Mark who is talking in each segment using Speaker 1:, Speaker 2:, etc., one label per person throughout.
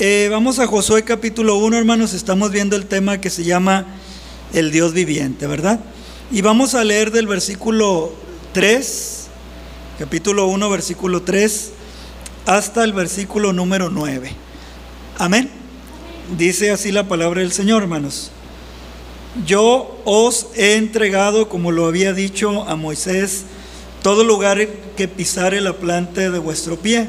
Speaker 1: Eh, vamos a Josué capítulo 1, hermanos. Estamos viendo el tema que se llama el Dios viviente, ¿verdad? Y vamos a leer del versículo 3, capítulo 1, versículo 3, hasta el versículo número 9. Amén. Dice así la palabra del Señor, hermanos. Yo os he entregado, como lo había dicho a Moisés, todo lugar que pisare la planta de vuestro pie,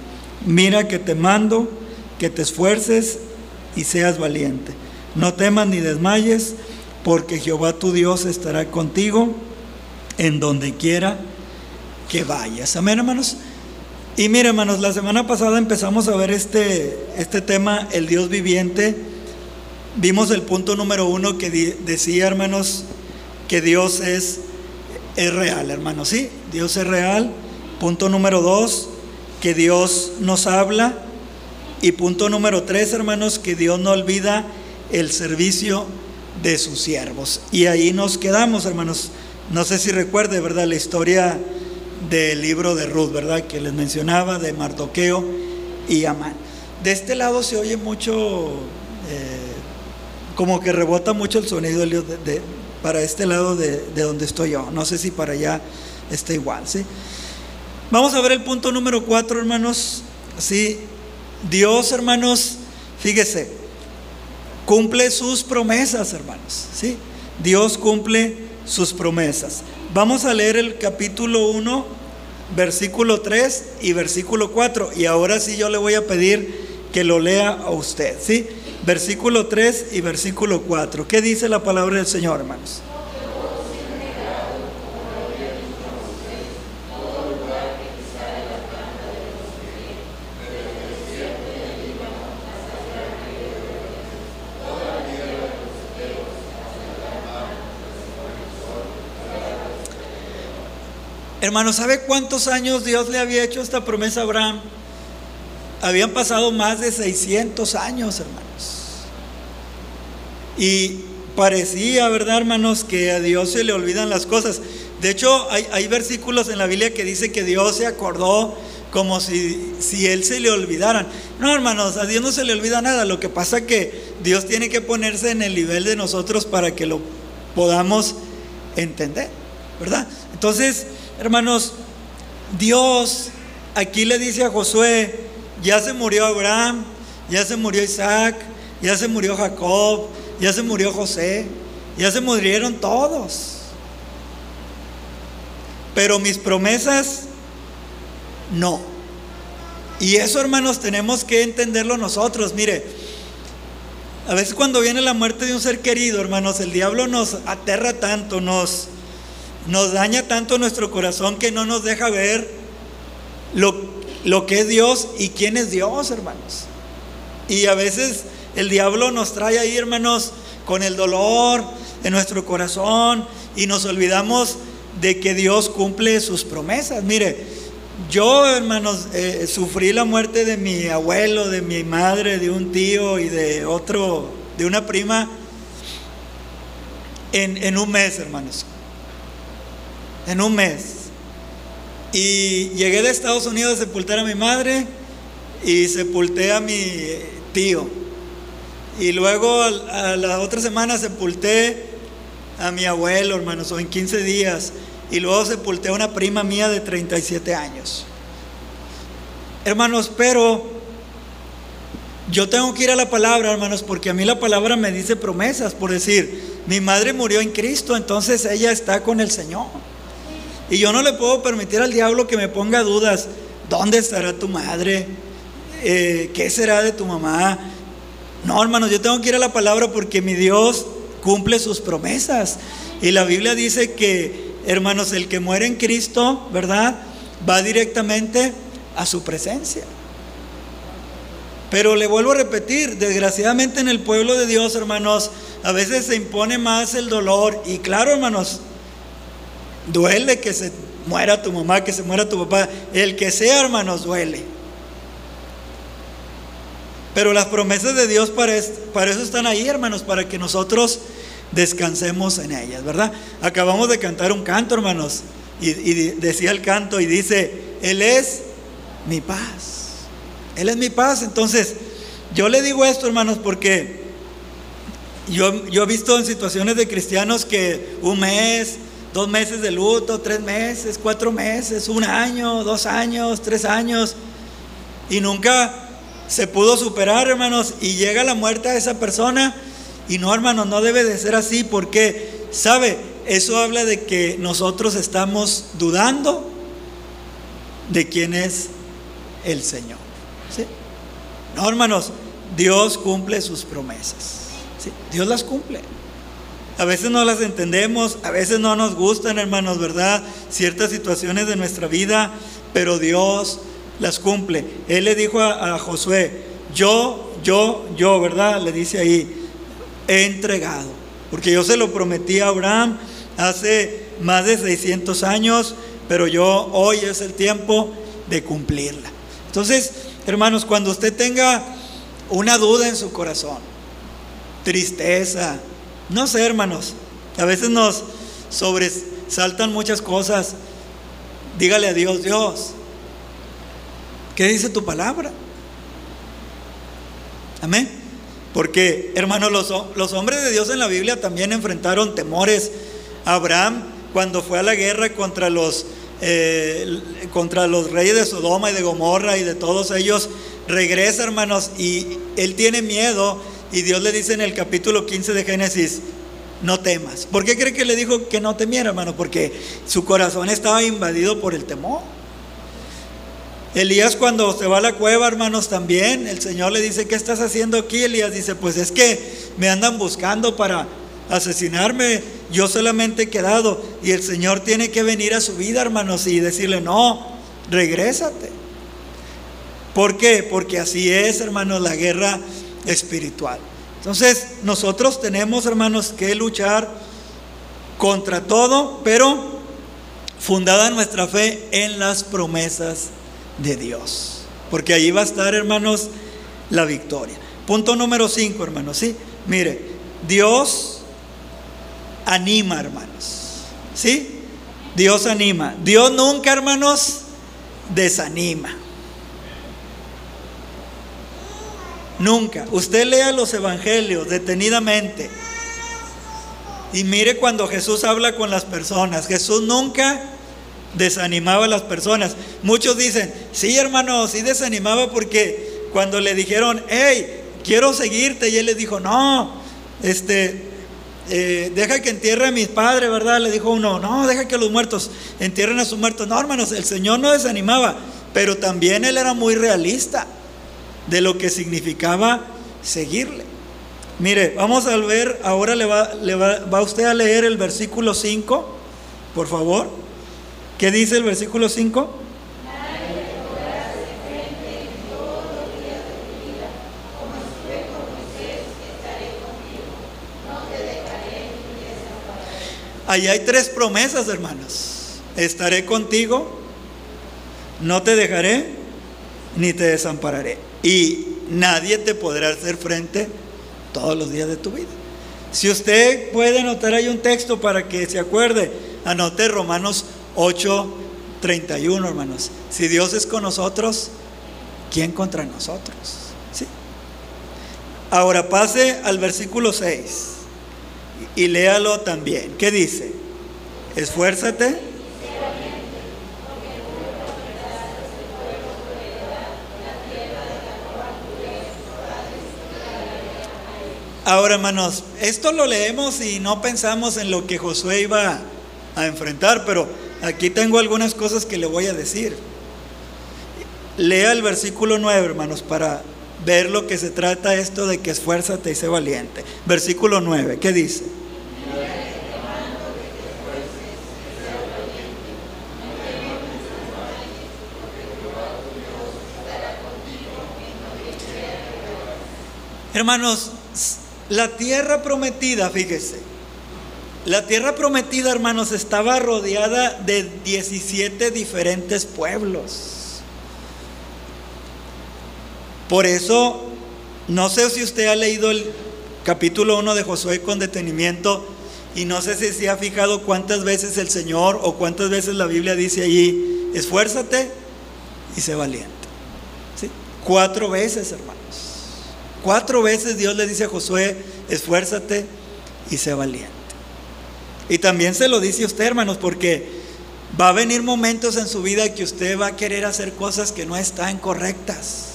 Speaker 1: Mira que te mando, que te esfuerces y seas valiente. No temas ni desmayes, porque Jehová tu Dios estará contigo en donde quiera que vayas. Amén, hermanos. Y mire, hermanos, la semana pasada empezamos a ver este, este tema, el Dios viviente. Vimos el punto número uno que decía, hermanos, que Dios es es real, hermano, sí, Dios es real. Punto número dos, que Dios nos habla. Y punto número tres, hermanos, que Dios no olvida el servicio de sus siervos. Y ahí nos quedamos, hermanos. No sé si recuerde, ¿verdad? La historia del libro de Ruth, ¿verdad? Que les mencionaba, de Mardoqueo y Amán. De este lado se oye mucho, eh, como que rebota mucho el sonido de, de, para este lado de, donde estoy yo. No sé si para allá está igual, ¿sí? Vamos a ver el punto número cuatro, hermanos. Sí, Dios, hermanos, fíjese, cumple sus promesas, hermanos. ¿sí? Dios cumple sus promesas. Vamos a leer el capítulo 1, versículo 3 y versículo 4. Y ahora sí yo le voy a pedir que lo lea a usted. ¿sí? versículo 3 y versículo 4. ¿Qué dice la palabra del Señor, hermanos? Hermano, ¿sabe cuántos años Dios le había hecho esta promesa a Abraham? Habían pasado más de 600 años, hermanos. Y parecía, ¿verdad, hermanos?, que a Dios se le olvidan las cosas. De hecho, hay, versículos en la Biblia que dice que Dios se acordó como si, si Él se le olvidaran. No, hermanos, a Dios no se le olvida nada. Lo que pasa es que Dios tiene que ponerse en el nivel de nosotros para que lo podamos entender, ¿verdad? Entonces, hermanos, Dios aquí le dice a Josué, ya se murió Abraham, ya se murió Isaac, ya se murió Jacob, ya se murió José, ya se murieron todos. Pero mis promesas, no. Y eso, hermanos, tenemos que entenderlo nosotros. Mire, a veces cuando viene la muerte de un ser querido, hermanos, el diablo nos aterra tanto, nos, nos daña tanto nuestro corazón que no nos deja ver lo lo que es Dios y quién es Dios, hermanos. Y a veces el diablo nos trae ahí, hermanos, con el dolor en nuestro corazón y nos olvidamos de que Dios cumple sus promesas. Mire, yo, hermanos, eh, sufrí la muerte de mi abuelo, de mi madre, de un tío y de otro, de una prima, en, en un mes, hermanos. En un mes. Y llegué de Estados Unidos a sepultar a mi madre y sepulté a mi tío. Y luego a la otra semana sepulté a mi abuelo, hermanos, o en 15 días. Y luego sepulté a una prima mía de 37 años. Hermanos, pero yo tengo que ir a la palabra, hermanos, porque a mí la palabra me dice promesas, por decir, mi madre murió en Cristo, entonces ella está con el Señor. Y yo no le puedo permitir al diablo que me ponga dudas, ¿dónde estará tu madre? Eh, ¿Qué será de tu mamá? No, hermanos, yo tengo que ir a la palabra porque mi Dios cumple sus promesas. Y la Biblia dice que, hermanos, el que muere en Cristo, ¿verdad? Va directamente a su presencia. Pero le vuelvo a repetir, desgraciadamente en el pueblo de Dios, hermanos, a veces se impone más el dolor. Y claro, hermanos, duele que se muera tu mamá, que se muera tu papá. El que sea, hermanos, duele. Pero las promesas de Dios para, eso están ahí, hermanos, para que nosotros descansemos en ellas, ¿verdad? Acabamos de cantar un canto, hermanos, y, decía el canto y dice, Él es mi paz. Él es mi paz. Entonces, yo le digo esto, hermanos, porque yo he visto en situaciones de cristianos que un mes, dos meses de luto, tres meses, cuatro meses, un año, dos años, tres años, y nunca se pudo superar, hermanos, y llega la muerte a esa persona. Y no, hermanos, no debe de ser así, porque, ¿sabe? Eso habla de que nosotros estamos dudando de quién es el Señor. No, hermanos, Dios cumple sus promesas. Dios las cumple. A veces no las entendemos, a veces no nos gustan, hermanos, ¿verdad? Ciertas situaciones de nuestra vida, pero Dios las cumple. Él le dijo a, Josué, yo, yo, yo, ¿verdad? Le dice ahí, he entregado, porque yo se lo prometí a Abraham hace más de 600 años, pero yo hoy es el tiempo de cumplirla. Entonces, Hermanos, cuando usted tenga una duda en su corazón, tristeza, no sé, hermanos, a veces nos sobresaltan muchas cosas. Dígale a Dios, Dios, ¿qué dice tu palabra? Amén. Porque, hermanos, los, hombres de Dios en la Biblia también enfrentaron temores. Abraham, cuando fue a la guerra contra los eh, contra los reyes de Sodoma y de Gomorra y de todos ellos, regresa, hermanos, y él tiene miedo. Y Dios le dice en el capítulo 15 de Génesis, no temas. ¿Por qué cree que le dijo que no temiera, hermano? Porque su corazón estaba invadido por el temor. Elías cuando se va a la cueva, hermanos, también, el Señor le dice, ¿qué estás haciendo aquí? Elías dice, pues es que me andan buscando para asesinarme, yo solamente he quedado y el Señor tiene que venir a su vida, hermanos, y decirle, no, regrésate. ¿Por qué? Porque así es, hermanos, la guerra espiritual. Entonces, nosotros tenemos, hermanos, que luchar contra todo, pero fundada nuestra fe en las promesas de Dios. Porque ahí va a estar, hermanos, la victoria. Punto número 5, hermanos, ¿sí? Mire, Dios anima, hermanos. ¿Sí? Dios anima. Dios nunca, hermanos, desanima. Nunca. Usted lea los evangelios detenidamente. Y mire cuando Jesús habla con las personas. Jesús nunca desanimaba a las personas. Muchos dicen, sí hermano, sí desanimaba porque cuando le dijeron, hey, quiero seguirte, y él les dijo, no, este, eh, deja que entierre a mis padres, ¿verdad? Le dijo uno, no, deja que los muertos entierren a sus muertos. No, hermanos, el Señor no desanimaba, pero también Él era muy realista de lo que significaba seguirle. Mire, vamos a ver, ahora le va, le va, va usted a leer el versículo 5, por favor. ¿Qué dice el versículo 5? Ahí hay tres promesas, hermanos. Estaré contigo, no te dejaré, ni te desampararé. Y nadie te podrá hacer frente todos los días de tu vida. Si usted puede anotar ahí un texto para que se acuerde, anote Romanos 8, 31, hermanos. Si Dios es con nosotros, ¿quién contra nosotros? ¿Sí? Ahora pase al versículo 6 y léalo también. ¿Qué dice? Esfuérzate. Ahora, hermanos, esto lo leemos y no pensamos en lo que Josué iba a enfrentar, pero aquí tengo algunas cosas que le voy a decir. Lea el versículo 9, hermanos, para ver lo que se trata esto de que esfuérzate y sé valiente. Versículo 9, ¿qué dice? Hermanos, la tierra prometida, fíjese, la tierra prometida, hermanos, estaba rodeada de 17 diferentes pueblos. Por eso, no sé si usted ha leído el capítulo 1 de Josué con detenimiento y no sé si se ha fijado cuántas veces el Señor o cuántas veces la Biblia dice allí, esfuérzate y sé valiente. ¿Sí? Cuatro veces, hermanos. Cuatro veces Dios le dice a Josué, esfuérzate y sé valiente. Y también se lo dice a usted, hermanos, porque va a venir momentos en su vida que usted va a querer hacer cosas que no están correctas.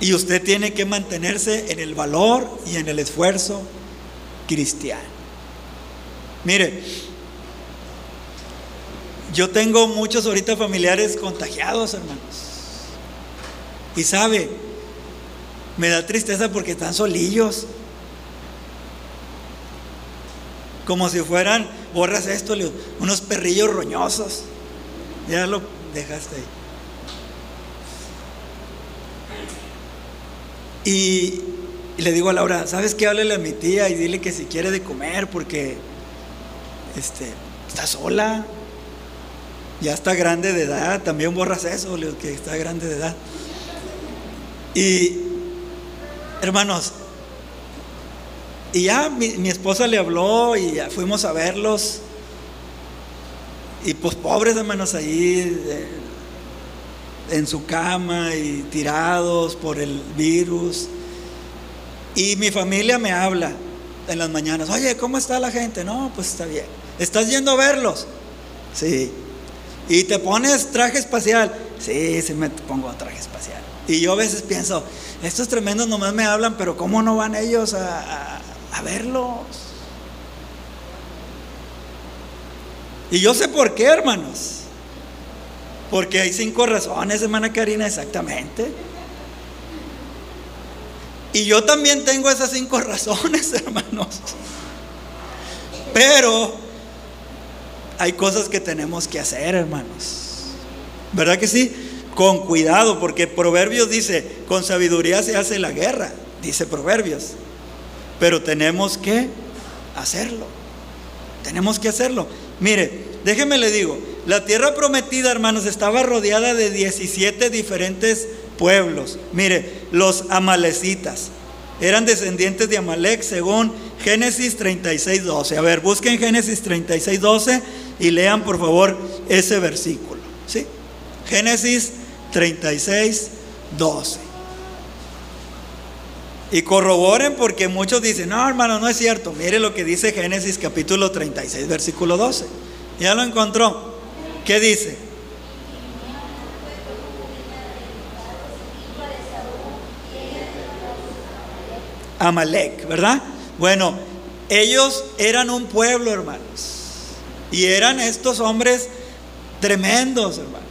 Speaker 1: Y usted tiene que mantenerse en el valor y en el esfuerzo cristiano. Mire, yo tengo muchos ahorita familiares contagiados, hermanos. Y sabe, me da tristeza porque están solillos. Como si fueran, borras esto, unos perrillos roñosos. Ya lo dejaste ahí. Y, le digo a Laura, ¿sabes qué? Háblale a mi tía y dile que si quiere de comer porque este, está sola. Ya está grande de edad. También borras eso, que está grande de edad. Y, hermanos, y ya mi, esposa le habló y ya fuimos a verlos. Y pues pobres hermanos ahí en su cama y tirados por el virus. Y mi familia me habla en las mañanas, oye, ¿cómo está la gente? No, pues está bien. ¿Estás yendo a verlos? Sí. ¿Y te pones traje espacial? Sí, sí me pongo traje espacial. Y yo a veces pienso, estos tremendos nomás me hablan, pero ¿cómo no van ellos a, verlos? Y yo sé por qué, hermanos. Porque hay cinco razones, hermana Karina, exactamente. Y yo también tengo esas cinco razones, hermanos. Pero hay cosas que tenemos que hacer, hermanos. ¿Verdad que sí? con cuidado, porque Proverbios dice, con sabiduría se hace la guerra, dice Proverbios. Pero tenemos que hacerlo. Tenemos que hacerlo. Mire, déjeme le digo, la tierra prometida, hermanos, estaba rodeada de 17 diferentes pueblos. Mire, los amalecitas eran descendientes de Amalek según Génesis 36, 12. A ver, busquen Génesis 36, 12 y lean por favor ese versículo. ¿Sí? Génesis 36, 12. Y corroboren porque muchos dicen, no hermano, no es cierto. Mire lo que dice Génesis capítulo 36, versículo 12. Ya lo encontró. ¿Qué dice? Amalek, ¿verdad? Bueno, ellos eran un pueblo, hermanos. Y eran estos hombres tremendos, hermanos.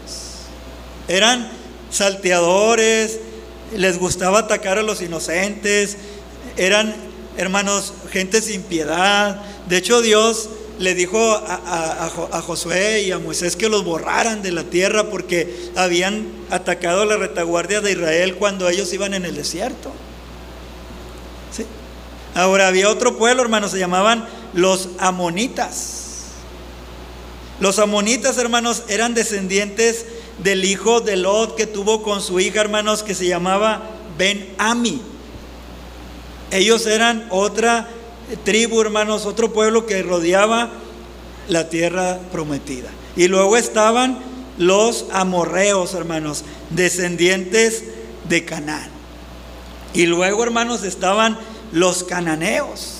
Speaker 1: Eran salteadores, les gustaba atacar a los inocentes, eran hermanos, gente sin piedad. De hecho, Dios le dijo a, Josué y a Moisés que los borraran de la tierra porque habían atacado a la retaguardia de Israel cuando ellos iban en el desierto. ¿Sí? Ahora había otro pueblo, hermanos, se llamaban los amonitas. Los amonitas, hermanos, eran descendientes del hijo de Lot que tuvo con su hija, hermanos, que se llamaba Ben Ami. Ellos eran otra tribu, hermanos, otro pueblo que rodeaba la tierra prometida. Y luego estaban los amorreos, hermanos, descendientes de Canaán. Y luego, hermanos, estaban los cananeos.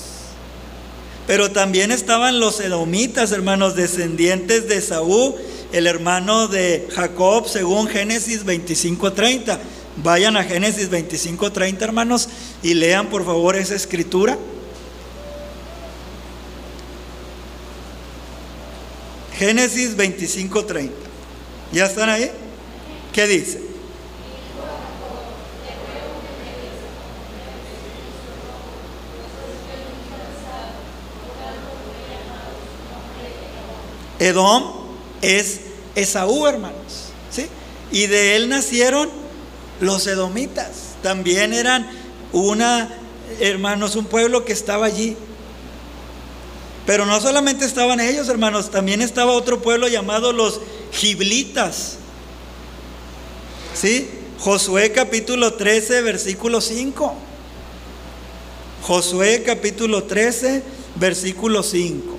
Speaker 1: Pero también estaban los edomitas, hermanos, descendientes de Saúl el hermano de Jacob según Génesis 25:30. Vayan a Génesis 25:30, hermanos, y lean por favor esa escritura. Génesis 25:30. ¿Ya están ahí? ¿Qué dice? Edom es Esaú, hermanos. ¿sí? Y de él nacieron los edomitas. También eran una, hermanos, un pueblo que estaba allí. Pero no solamente estaban ellos, hermanos, también estaba otro pueblo llamado los giblitas. ¿Sí? Josué capítulo 13, versículo 5. Josué capítulo 13, versículo 5.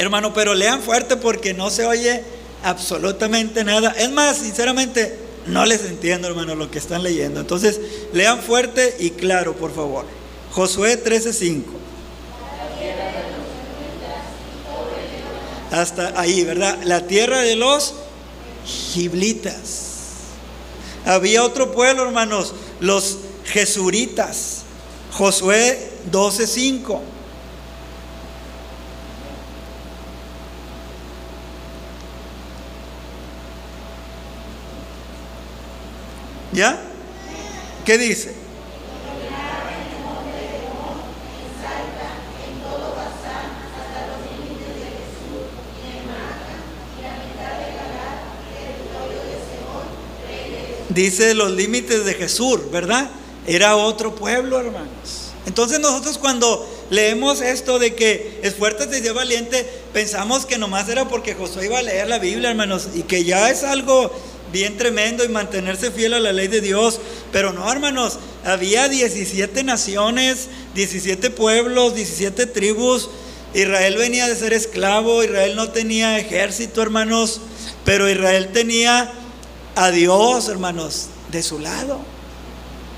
Speaker 1: Hermano, pero lean fuerte porque no se oye absolutamente nada. Es más, sinceramente, no les entiendo, hermano, lo que están leyendo. Entonces, lean fuerte y claro, por favor. Josué 13:5. Hasta ahí, ¿verdad? La tierra de los giblitas. Había otro pueblo, hermanos, los jesuritas. Josué 12:5. ¿Ya? ¿Qué dice? Dice los límites de Jesús, ¿verdad? Era otro pueblo, hermanos. Entonces nosotros cuando leemos esto de que es fuerte y valiente, pensamos que nomás era porque Josué iba a leer la Biblia, hermanos, y que ya es algo bien tremendo y mantenerse fiel a la ley de Dios. Pero no, hermanos, había 17 naciones, 17 pueblos, 17 tribus. Israel venía de ser esclavo, Israel no tenía ejército, hermanos, pero Israel tenía a Dios, hermanos, de su lado.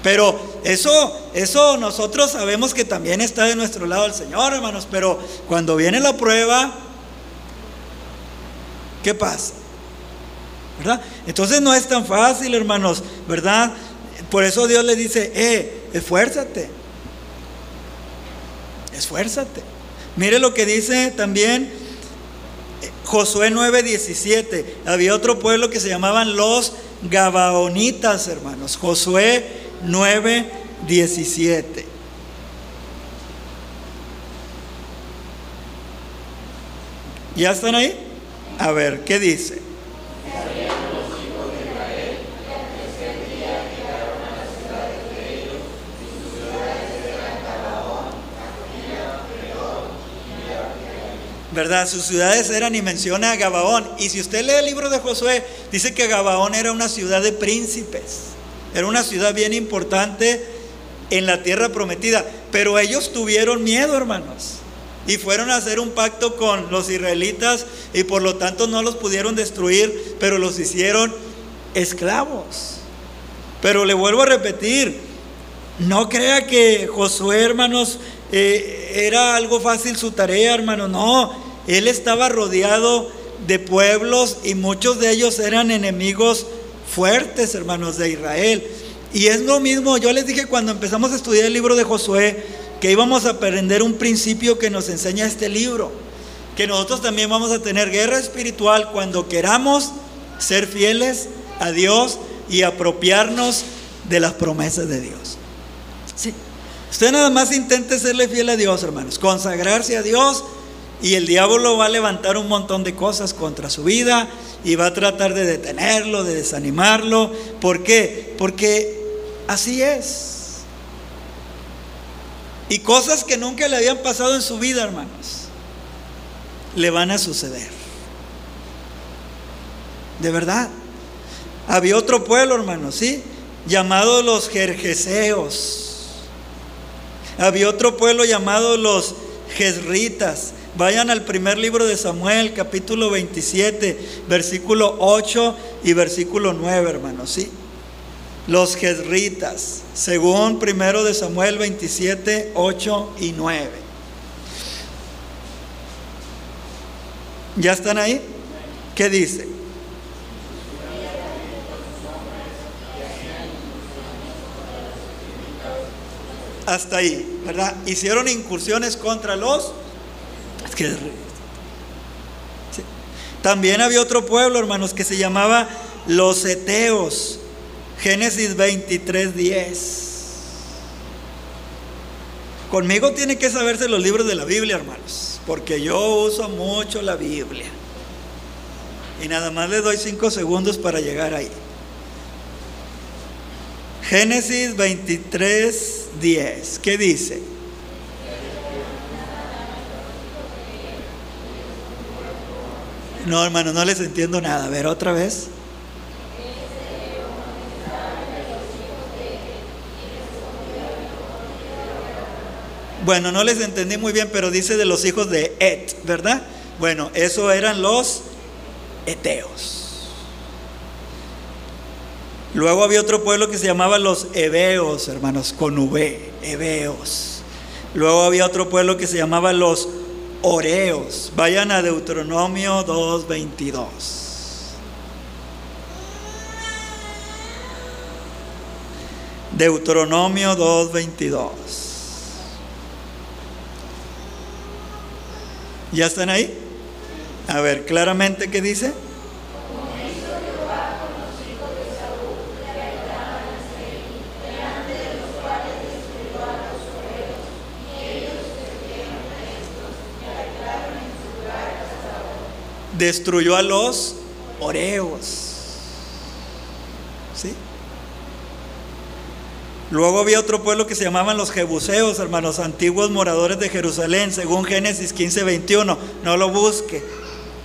Speaker 1: Pero eso, eso nosotros sabemos que también está de nuestro lado el Señor, hermanos. Pero cuando viene la prueba, ¿qué pasa? ¿Verdad? Entonces no es tan fácil, hermanos, ¿verdad? Por eso Dios le dice, eh, esfuérzate, esfuérzate. Mire lo que dice también eh, Josué 9:17. Había otro pueblo que se llamaban los Gabaonitas, hermanos. Josué 9:17. ¿Ya están ahí? A ver, ¿qué dice? ¿Verdad? Sus ciudades eran y menciona a Gabaón. Y si usted lee el libro de Josué, dice que Gabaón era una ciudad de príncipes. Era una ciudad bien importante en la tierra prometida. Pero ellos tuvieron miedo, hermanos. Y fueron a hacer un pacto con los israelitas y por lo tanto no los pudieron destruir, pero los hicieron esclavos. Pero le vuelvo a repetir, no crea que Josué, hermanos, eh, era algo fácil su tarea, hermano. No, él estaba rodeado de pueblos y muchos de ellos eran enemigos fuertes, hermanos de Israel. Y es lo mismo, yo les dije cuando empezamos a estudiar el libro de Josué, que íbamos a aprender un principio que nos enseña este libro, que nosotros también vamos a tener guerra espiritual cuando queramos ser fieles a Dios y apropiarnos de las promesas de Dios. Sí. Usted nada más intente serle fiel a Dios, hermanos, consagrarse a Dios y el diablo va a levantar un montón de cosas contra su vida y va a tratar de detenerlo, de desanimarlo. ¿Por qué? Porque así es. Y cosas que nunca le habían pasado en su vida, hermanos, le van a suceder. De verdad. Había otro pueblo, hermanos, ¿sí? Llamado los Jerjeseos. Había otro pueblo llamado los Jezritas. Vayan al primer libro de Samuel, capítulo 27, versículo 8 y versículo 9, hermanos, ¿sí? Los jezritas, según primero de Samuel 27, 8 y 9. ¿Ya están ahí? ¿Qué dice? Hasta ahí, ¿verdad? Hicieron incursiones contra los es que... También había otro pueblo, hermanos, que se llamaba los Eteos. Génesis 23, 10. Conmigo tiene que saberse los libros de la Biblia, hermanos, porque yo uso mucho la Biblia. Y nada más le doy cinco segundos para llegar ahí. Génesis 23, 10. ¿Qué dice? No, hermano, no les entiendo nada. A ver, otra vez. Bueno, no les entendí muy bien, pero dice de los hijos de Et, ¿verdad? Bueno, eso eran los Eteos. Luego había otro pueblo que se llamaba los Eveos, hermanos, con V, Eveos. Luego había otro pueblo que se llamaba los Oreos. Vayan a Deuteronomio 2.22. Deuteronomio 2.22. ¿Ya están ahí? A ver, claramente qué dice. Destruyó a los oreos. ¿Sí? Luego había otro pueblo que se llamaban los Jebuseos, hermanos, antiguos moradores de Jerusalén, según Génesis 15, 21. No lo busque.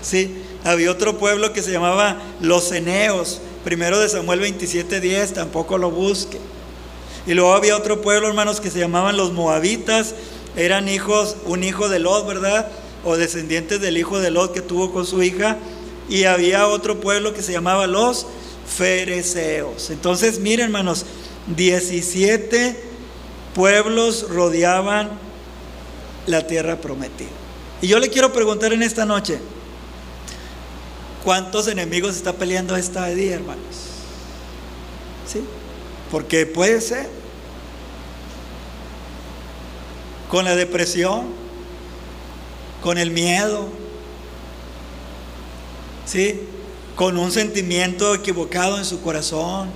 Speaker 1: ¿Sí? Había otro pueblo que se llamaba los Eneos, primero de Samuel 27, 10, tampoco lo busque. Y luego había otro pueblo, hermanos, que se llamaban los Moabitas, eran hijos, un hijo de Lot, ¿verdad? O descendientes del hijo de Lot que tuvo con su hija. Y había otro pueblo que se llamaba los Fereceos. Entonces, miren, hermanos, 17 pueblos rodeaban la tierra prometida. Y yo le quiero preguntar en esta noche, ¿cuántos enemigos está peleando esta día, hermanos? ¿Sí? Porque puede ser con la depresión, con el miedo, ¿sí? Con un sentimiento equivocado en su corazón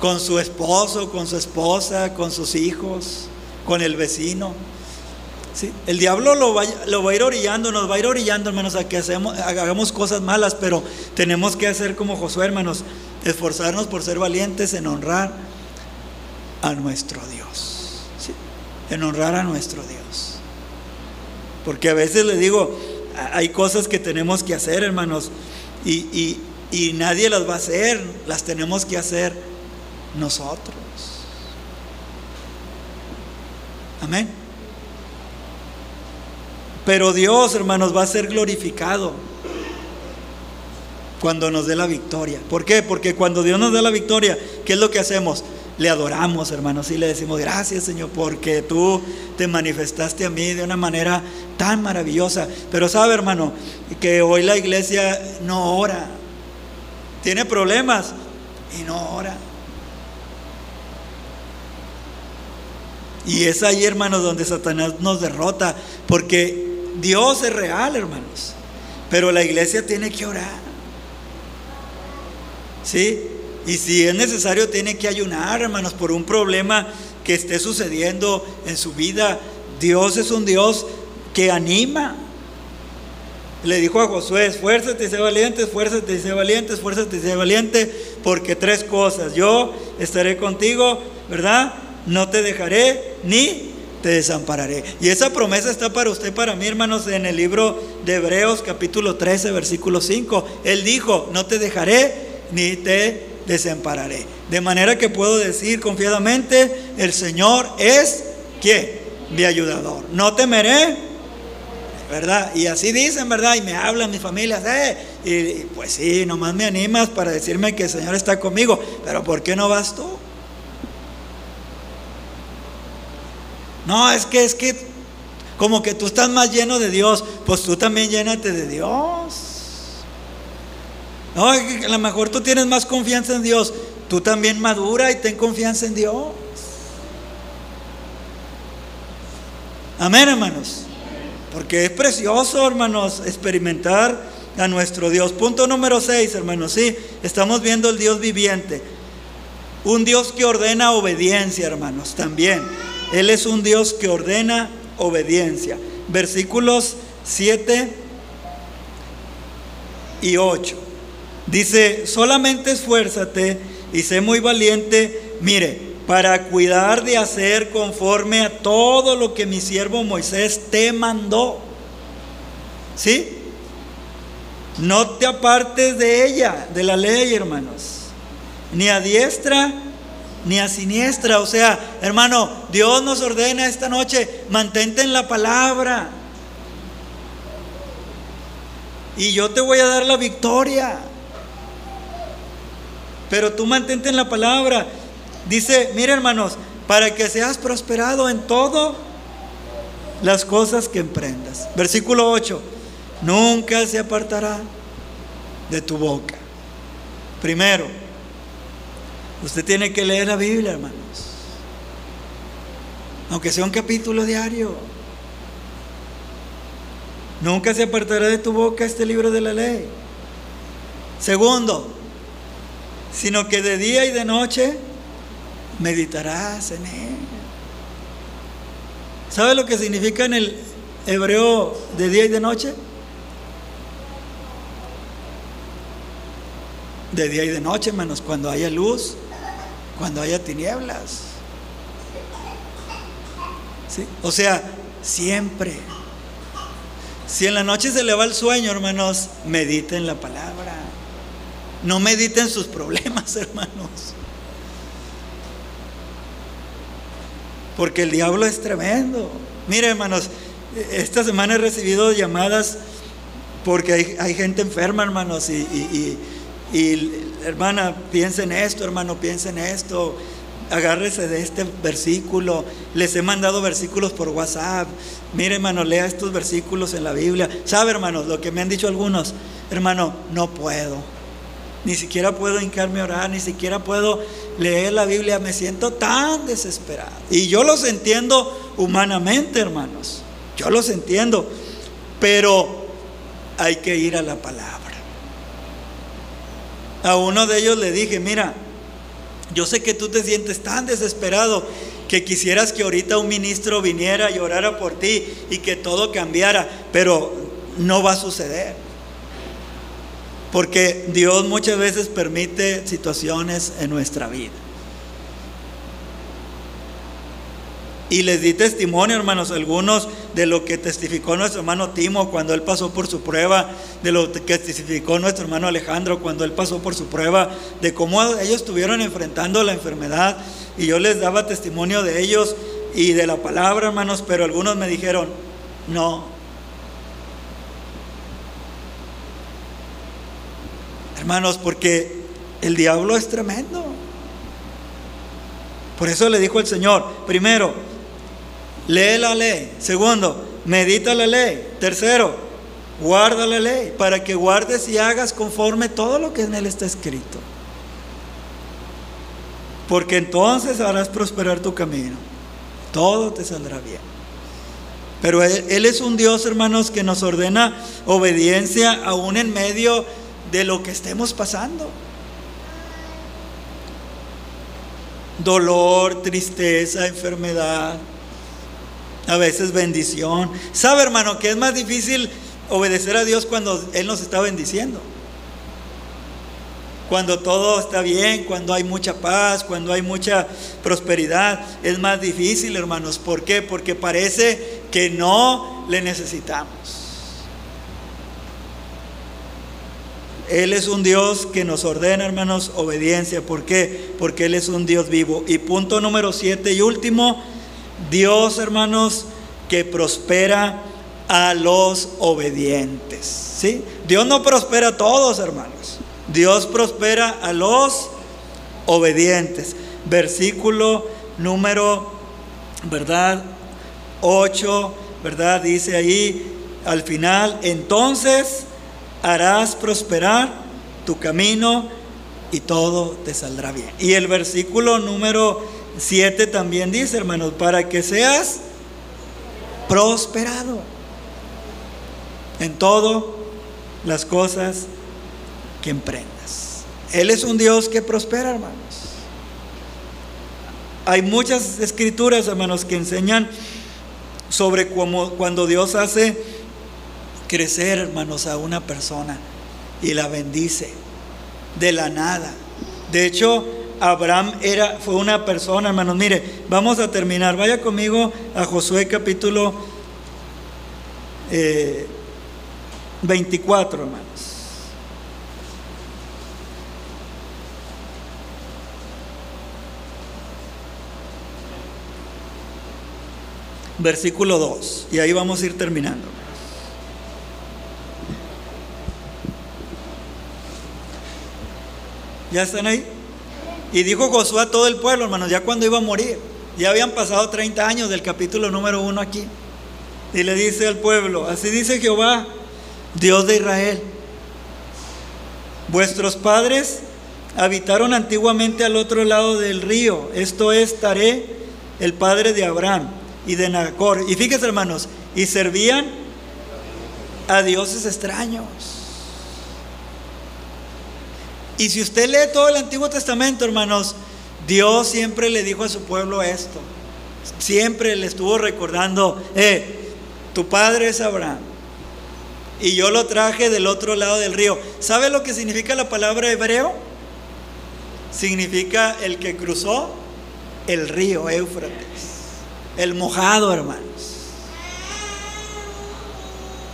Speaker 1: con su esposo, con su esposa, con sus hijos, con el vecino. ¿Sí? El diablo lo va, lo va, a ir orillando, nos va a ir orillando, hermanos, a que hagamos cosas malas, pero tenemos que hacer como Josué, hermanos, esforzarnos por ser valientes en honrar a nuestro Dios. En honrar a nuestro Dios. Porque a veces le digo, hay cosas que tenemos que hacer, hermanos, y, y, y nadie las va a hacer, las tenemos que hacer nosotros. Amén. Pero Dios, hermanos, va a ser glorificado cuando nos dé la victoria. ¿Por qué? Porque cuando Dios nos da la victoria, ¿qué es lo que hacemos? Le adoramos, hermanos, y le decimos, gracias Señor, porque tú te manifestaste a mí de una manera tan maravillosa. Pero sabe, hermano, que hoy la iglesia no ora. Tiene problemas y no ora. Y es ahí, hermanos, donde Satanás nos derrota, porque Dios es real, hermanos. Pero la iglesia tiene que orar. ¿Sí? Y si es necesario, tiene que ayunar, hermanos, por un problema que esté sucediendo en su vida. Dios es un Dios que anima. Le dijo a Josué, esfuérzate y sé valiente, esfuérzate y sé valiente, esfuérzate y sé valiente, porque tres cosas, yo estaré contigo, ¿verdad? no te dejaré ni te desampararé. Y esa promesa está para usted, para mí, hermanos, en el libro de Hebreos capítulo 13, versículo 5. Él dijo, no te dejaré ni te desampararé. De manera que puedo decir confiadamente, el Señor es, ¿qué? Mi ayudador. No temeré, ¿verdad? Y así dicen, ¿verdad? Y me hablan mis familias, eh, y pues sí, nomás me animas para decirme que el Señor está conmigo, pero ¿por qué no vas tú? No, es que es que como que tú estás más lleno de Dios, pues tú también llénate de Dios. No, a lo mejor tú tienes más confianza en Dios, tú también madura y ten confianza en Dios. Amén, hermanos. Porque es precioso, hermanos, experimentar a nuestro Dios. Punto número 6, hermanos. Sí, estamos viendo el Dios viviente. Un Dios que ordena obediencia, hermanos, también. Él es un Dios que ordena obediencia. Versículos 7 y 8. Dice, solamente esfuérzate y sé muy valiente, mire, para cuidar de hacer conforme a todo lo que mi siervo Moisés te mandó. ¿Sí? No te apartes de ella, de la ley, hermanos. Ni a diestra ni a siniestra. O sea, hermano, Dios nos ordena esta noche, mantente en la palabra. Y yo te voy a dar la victoria. Pero tú mantente en la palabra. Dice, mire hermanos, para que seas prosperado en todo las cosas que emprendas. Versículo 8, nunca se apartará de tu boca. Primero, usted tiene que leer la Biblia, hermanos. Aunque sea un capítulo diario. Nunca se apartará de tu boca este libro de la ley. Segundo, sino que de día y de noche meditarás en él. ¿Sabe lo que significa en el hebreo de día y de noche? De día y de noche, menos cuando haya luz, cuando haya tinieblas. ¿Sí? O sea, siempre. Si en la noche se le va el sueño, hermanos, mediten la palabra. No mediten sus problemas, hermanos. Porque el diablo es tremendo. Mire, hermanos, esta semana he recibido llamadas porque hay, gente enferma, hermanos, y, hermana, piensa en esto, hermano, piensa en esto. Agárrese de este versículo. Les he mandado versículos por WhatsApp. Mire, hermano, lea estos versículos en la Biblia. ¿Sabe, hermanos, lo que me han dicho algunos? Hermano, no puedo ni siquiera puedo hincarme a orar, ni siquiera puedo leer la Biblia, me siento tan desesperado. Y yo los entiendo humanamente, hermanos, yo los entiendo, pero hay que ir a la palabra. A uno de ellos le dije, mira, yo sé que tú te sientes tan desesperado que quisieras que ahorita un ministro viniera y orara por ti y que todo cambiara, pero no va a suceder. Porque Dios muchas veces permite situaciones en nuestra vida. Y les di testimonio, hermanos, algunos de lo que testificó nuestro hermano Timo cuando él pasó por su prueba, de lo que testificó nuestro hermano Alejandro cuando él pasó por su prueba, de cómo ellos estuvieron enfrentando la enfermedad. Y yo les daba testimonio de ellos y de la palabra, hermanos, pero algunos me dijeron, no, Hermanos, porque el diablo es tremendo. Por eso le dijo el Señor, primero, lee la ley. Segundo, medita la ley. Tercero, guarda la ley para que guardes y hagas conforme todo lo que en él está escrito. Porque entonces harás prosperar tu camino. Todo te saldrá bien. Pero él, es un Dios, hermanos, que nos ordena obediencia aún en medio de lo que estemos pasando. Dolor, tristeza, enfermedad, a veces bendición. ¿Sabe, hermano, que es más difícil obedecer a Dios cuando Él nos está bendiciendo? Cuando todo está bien, cuando hay mucha paz, cuando hay mucha prosperidad, es más difícil, hermanos. ¿Por qué? Porque parece que no le necesitamos. Él es un Dios que nos ordena, hermanos, obediencia. ¿Por qué? Porque Él es un Dios vivo. Y punto número siete y último, Dios, hermanos, que prospera a los obedientes. ¿Sí? Dios no prospera a todos, hermanos. Dios prospera a los obedientes. Versículo número, ¿verdad? 8, ¿verdad? Dice ahí al final, entonces harás prosperar tu camino y todo te saldrá bien. Y el versículo número 7 también dice, hermanos, para que seas prosperado en todo las cosas que emprendas. Él es un Dios que prospera, hermanos. Hay muchas escrituras, hermanos, que enseñan sobre cómo cuando Dios hace crecer, hermanos, a una persona y la bendice de la nada. De hecho, Abraham era, fue una persona, hermanos. Mire, vamos a terminar. Vaya conmigo a Josué capítulo 24, eh, hermanos. Versículo 2. Y ahí vamos a ir terminando. ¿Ya están ahí? Y dijo Josué a todo el pueblo, hermanos, ya cuando iba a morir. Ya habían pasado 30 años del capítulo número 1 aquí. Y le dice al pueblo, así dice Jehová, Dios de Israel. Vuestros padres habitaron antiguamente al otro lado del río. Esto es Taré, el padre de Abraham y de Nacor. Y fíjense hermanos, y servían a dioses extraños. Y si usted lee todo el Antiguo Testamento, hermanos, Dios siempre le dijo a su pueblo esto. Siempre le estuvo recordando, eh, tu padre es Abraham. Y yo lo traje del otro lado del río. ¿Sabe lo que significa la palabra hebreo? Significa el que cruzó el río Éufrates. El mojado, hermanos.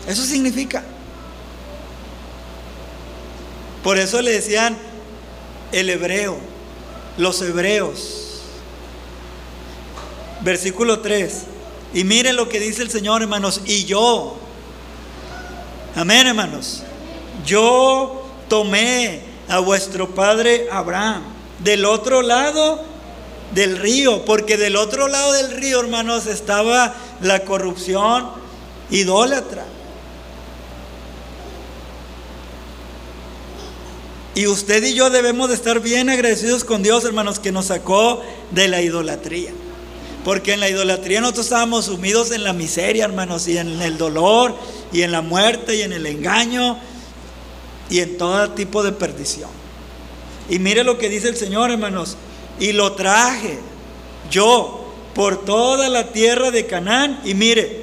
Speaker 1: Eso significa. Por eso le decían el hebreo, los hebreos. Versículo 3. Y miren lo que dice el Señor, hermanos. Y yo, amén, hermanos. Yo tomé a vuestro padre Abraham del otro lado del río, porque del otro lado del río, hermanos, estaba la corrupción idólatra. Y usted y yo debemos de estar bien agradecidos con Dios, hermanos, que nos sacó de la idolatría. Porque en la idolatría nosotros estábamos sumidos en la miseria, hermanos, y en el dolor, y en la muerte, y en el engaño, y en todo tipo de perdición. Y mire lo que dice el Señor, hermanos. Y lo traje yo por toda la tierra de Canaán. Y mire,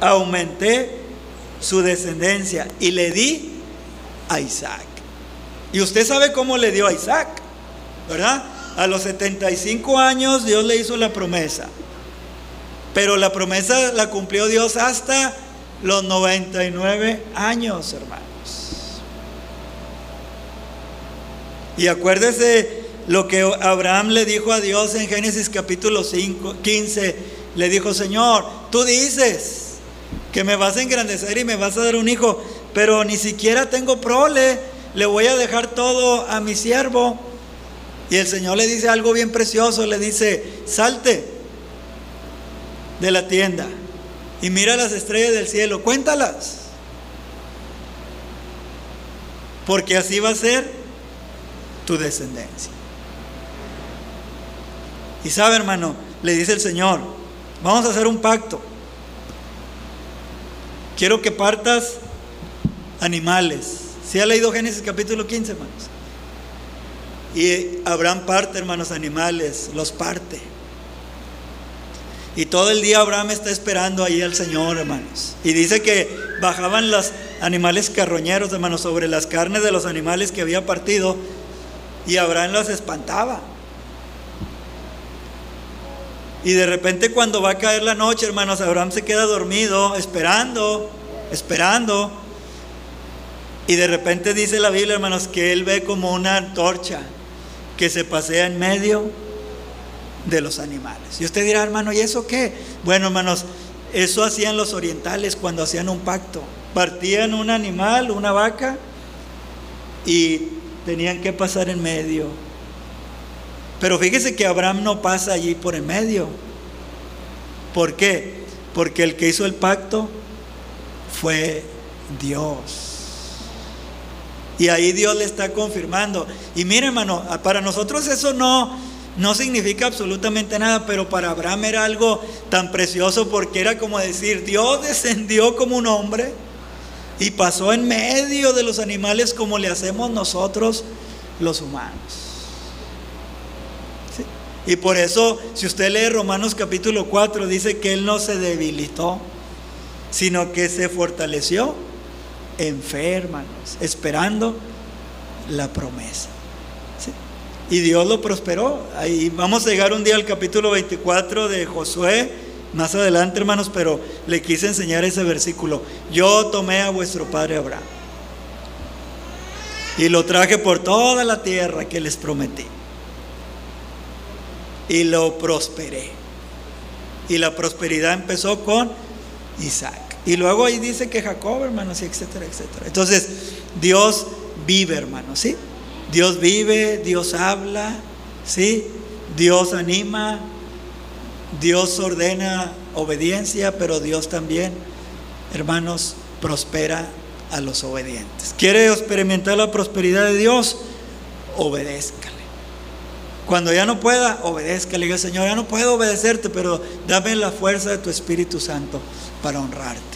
Speaker 1: aumenté su descendencia y le di a Isaac. Y usted sabe cómo le dio a Isaac, ¿verdad? A los 75 años Dios le hizo la promesa. Pero la promesa la cumplió Dios hasta los 99 años, hermanos. Y acuérdese lo que Abraham le dijo a Dios en Génesis capítulo 5, 15. Le dijo, Señor, tú dices que me vas a engrandecer y me vas a dar un hijo, pero ni siquiera tengo prole, le voy a dejar todo a mi siervo. Y el Señor le dice algo bien precioso, le dice, salte de la tienda y mira las estrellas del cielo, cuéntalas. Porque así va a ser tu descendencia. Y sabe, hermano, le dice el Señor, vamos a hacer un pacto. Quiero que partas animales. ¿Si ha leído Génesis capítulo 15, hermanos? Y Abraham parte, hermanos, animales, los parte. Y todo el día Abraham está esperando ahí al Señor, hermanos. Y dice que bajaban los animales carroñeros, hermanos, sobre las carnes de los animales que había partido. Y Abraham los espantaba. Y de repente cuando va a caer la noche, hermanos, Abraham se queda dormido, esperando, esperando. Y de repente dice la Biblia, hermanos, que él ve como una antorcha que se pasea en medio de los animales. Y usted dirá, hermano, ¿y eso qué? Bueno, hermanos, eso hacían los orientales cuando hacían un pacto. Partían un animal, una vaca, y tenían que pasar en medio. Pero fíjese que Abraham no pasa allí por en medio. ¿Por qué? Porque el que hizo el pacto fue Dios. Y ahí Dios le está confirmando. Y mire, hermano, para nosotros eso no, no significa absolutamente nada, pero para Abraham era algo tan precioso porque era como decir, Dios descendió como un hombre y pasó en medio de los animales como le hacemos nosotros los humanos. Y por eso, si usted lee Romanos capítulo 4, dice que Él no se debilitó, sino que se fortaleció en fe, hermanos, esperando la promesa. Y Dios lo prosperó. Ahí vamos a llegar un día al capítulo 24 de Josué, más adelante, hermanos, pero le quise enseñar ese versículo. Yo tomé a vuestro padre Abraham y lo traje por toda la tierra que les prometí. Y lo prosperé. Y la prosperidad empezó con Isaac. Y luego ahí dice que Jacob, hermanos, etcétera, etcétera. Entonces, Dios vive, hermanos, ¿sí? Dios vive, Dios habla, ¿sí? Dios anima, Dios ordena obediencia, pero Dios también, hermanos, prospera a los obedientes. ¿Quiere experimentar la prosperidad de Dios? Obedézcale. Cuando ya no pueda, obedézcale. Señor, ya no puedo obedecerte, pero dame la fuerza de tu Espíritu Santo para honrarte.